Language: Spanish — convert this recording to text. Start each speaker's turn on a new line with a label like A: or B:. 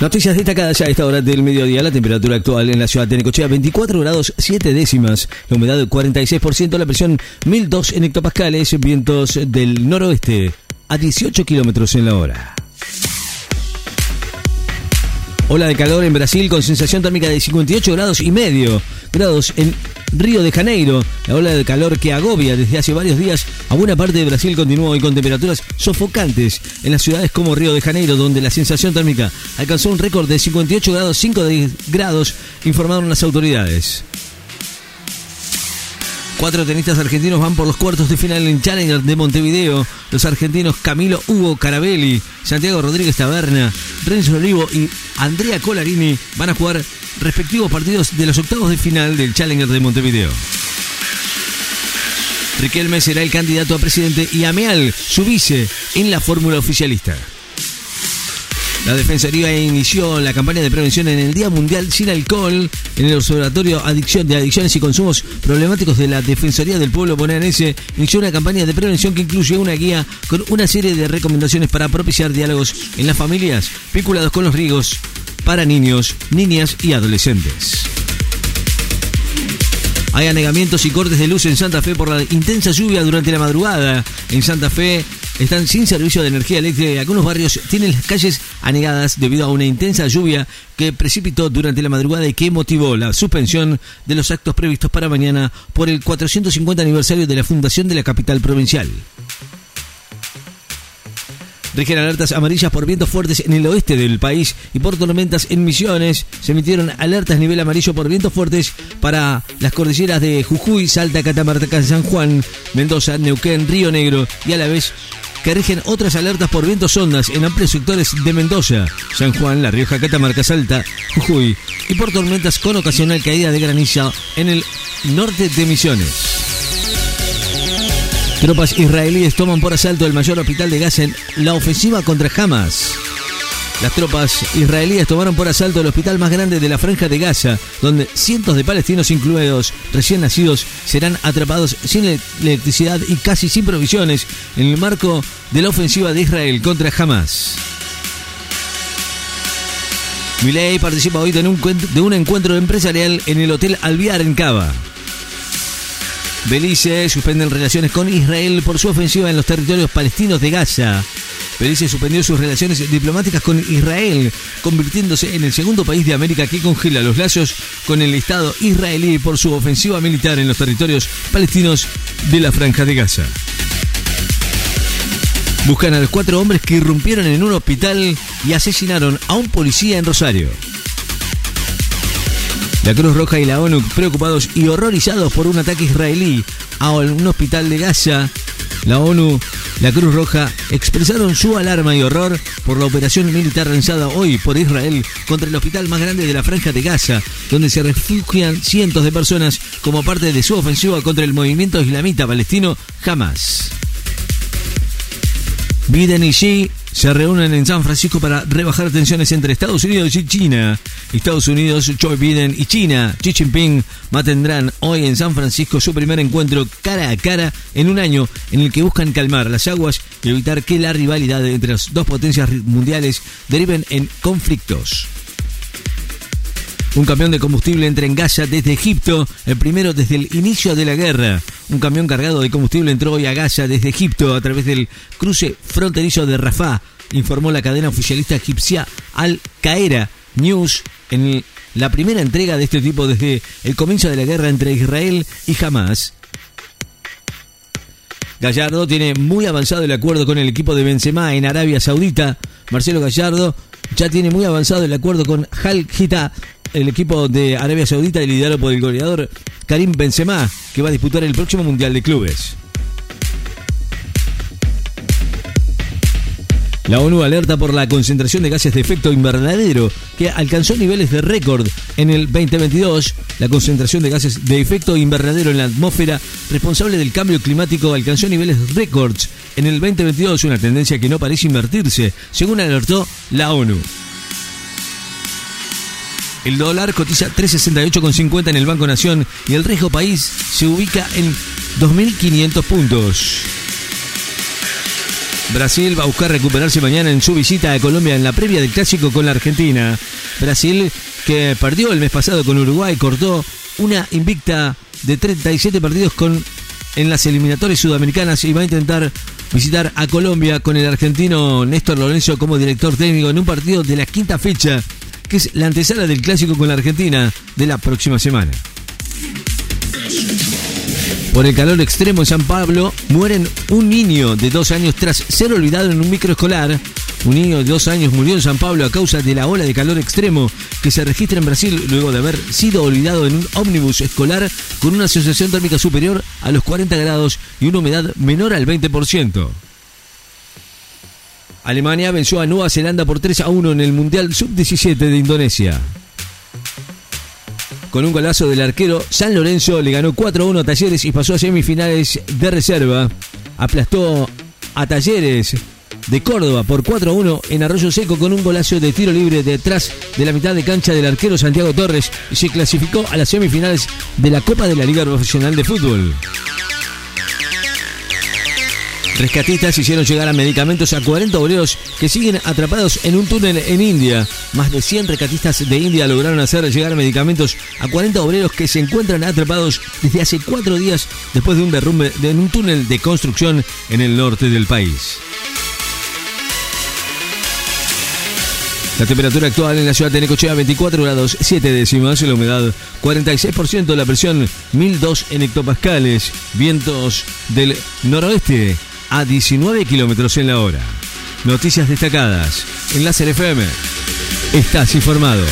A: Noticias destacadas a esta hora del mediodía. La temperatura actual en la ciudad de Necochea 24 grados 7 décimas. La humedad 46%, la presión 1002 en hectopascales, vientos del noroeste a 18 kilómetros en la hora. Ola de calor en Brasil con sensación térmica de 58 grados y medio en Río de Janeiro. La ola de calor que agobia desde hace varios días a buena parte de Brasil continúa hoy con temperaturas sofocantes en las ciudades como Río de Janeiro, donde la sensación térmica alcanzó un récord de 58 grados 5 grados, informaron las autoridades. Cuatro tenistas argentinos van por los cuartos de final en Challenger de Montevideo. Los argentinos Camilo Hugo Carabelli, Santiago Rodríguez Taberna, Renzo Olivo y Andrea Colarini van a jugar respectivos partidos de los octavos de final del Challenger de Montevideo. Riquelme será el candidato a presidente y Ameal su vice en la fórmula oficialista. La Defensoría inició la campaña de prevención en el Día Mundial sin Alcohol en el Observatorio Adicción, de Adicciones y Consumos Problemáticos de la Defensoría del Pueblo bonaerense. Inició una campaña de prevención que incluye una guía con una serie de recomendaciones para propiciar diálogos en las familias vinculados con los riesgos para niños, niñas y adolescentes. Hay anegamientos y cortes de luz en Santa Fe por la intensa lluvia durante la madrugada. En Santa Fe están sin servicio de energía eléctrica y algunos barrios tienen las calles anegadas debido a una intensa lluvia que precipitó durante la madrugada y que motivó la suspensión de los actos previstos para mañana por el 450 aniversario de la fundación de la capital provincial. Rigen alertas amarillas por vientos fuertes en el oeste del país y por tormentas en Misiones. Se emitieron alertas nivel amarillo por vientos fuertes para las cordilleras de Jujuy, Salta, Catamarca, San Juan, Mendoza, Neuquén, Río Negro y a la vez que rigen otras alertas por vientos ondas en amplios sectores de Mendoza, San Juan, La Rioja, Catamarca, Salta, Jujuy y por tormentas con ocasional caída de granizo en el norte de Misiones. Tropas israelíes toman por asalto el mayor hospital de Gaza en la ofensiva contra Hamas. Las tropas israelíes tomaron por asalto el hospital más grande de la franja de Gaza, donde cientos de palestinos, incluidos recién nacidos, serán atrapados sin electricidad y casi sin provisiones en el marco de la ofensiva de Israel contra Hamas. Milei participa hoy de un, de un encuentro empresarial en el Hotel Alviar en Cava. Belice suspende relaciones con Israel por su ofensiva en los territorios palestinos de Gaza. Belice suspendió sus relaciones diplomáticas con Israel, convirtiéndose en el segundo país de América que congela los lazos con el Estado israelí por su ofensiva militar en los territorios palestinos de la Franja de Gaza. Buscan a los cuatro hombres que irrumpieron en un hospital y asesinaron a un policía en Rosario. La Cruz Roja y la ONU preocupados y horrorizados por un ataque israelí a un hospital de Gaza. La ONU, la Cruz Roja expresaron su alarma y horror por la operación militar realizada hoy por Israel contra el hospital más grande de la franja de Gaza, donde se refugian cientos de personas como parte de su ofensiva contra el movimiento islamita palestino Hamas. Biden y Xi se reúnen en San Francisco para rebajar tensiones entre Estados Unidos y China. Estados Unidos, Joe Biden y China, Xi Jinping, mantendrán hoy en San Francisco su primer encuentro cara a cara en un año en el que buscan calmar las aguas y evitar que la rivalidad entre las dos potencias mundiales deriven en conflictos. Un camión de combustible entra en Gaza desde Egipto, el primero desde el inicio de la guerra. Un camión cargado de combustible entró hoy a Gaza desde Egipto a través del cruce fronterizo de Rafah, informó la cadena oficialista egipcia Al Qaeda News en la primera entrega de este tipo desde el comienzo de la guerra entre Israel y Hamas. Gallardo tiene muy avanzado el acuerdo con el equipo de Benzema en Arabia Saudita. Marcelo Gallardo ya tiene muy avanzado el acuerdo con Al Hita el equipo de Arabia Saudita liderado por el goleador Karim Benzema, que va a disputar el próximo Mundial de Clubes. La ONU alerta por la concentración de gases de efecto invernadero que alcanzó niveles de récord en el 2022. La concentración de gases de efecto invernadero en la atmósfera responsable del cambio climático alcanzó niveles récords en el 2022, una tendencia que no parece invertirse, según alertó la ONU. El dólar cotiza 368,50 en el Banco Nación y el riesgo país se ubica en 2.500 puntos. Brasil va a buscar recuperarse mañana en su visita a Colombia en la previa del clásico con la Argentina. Brasil que perdió el mes pasado con Uruguay, cortó una invicta de 37 partidos con, en las eliminatorias sudamericanas y va a intentar visitar a Colombia con el argentino Néstor Lorenzo como director técnico en un partido de la quinta fecha, que es la antesala del clásico con la Argentina de la próxima semana. Por el calor extremo en San Pablo, mueren un niño de dos años tras ser olvidado en un microescolar. Un niño de dos años murió en San Pablo a causa de la ola de calor extremo que se registra en Brasil luego de haber sido olvidado en un ómnibus escolar con una sensación térmica superior a los 40 grados y una humedad menor al 20%. Alemania venció a Nueva Zelanda por 3 a 1 en el Mundial Sub-17 de Indonesia. Con un golazo del arquero, San Lorenzo le ganó 4-1 a Talleres y pasó a semifinales de reserva. Aplastó a Talleres de Córdoba por 4-1 en Arroyo Seco con un golazo de tiro libre detrás de la mitad de cancha del arquero Santiago Torres y se clasificó a las semifinales de la Copa de la Liga Profesional de Fútbol. Rescatistas hicieron llegar a medicamentos a 40 obreros que siguen atrapados en un túnel en India. Más de 100 rescatistas de India lograron hacer llegar medicamentos a 40 obreros que se encuentran atrapados desde hace cuatro días después de un derrumbe en un túnel de construcción en el norte del país. La temperatura actual en la ciudad de Necochea 24 grados 7 décimas, la humedad 46%, la presión 1002 en hectopascales, vientos del noroeste a 19 kilómetros en la hora. Noticias destacadas en la FM. Estás informado.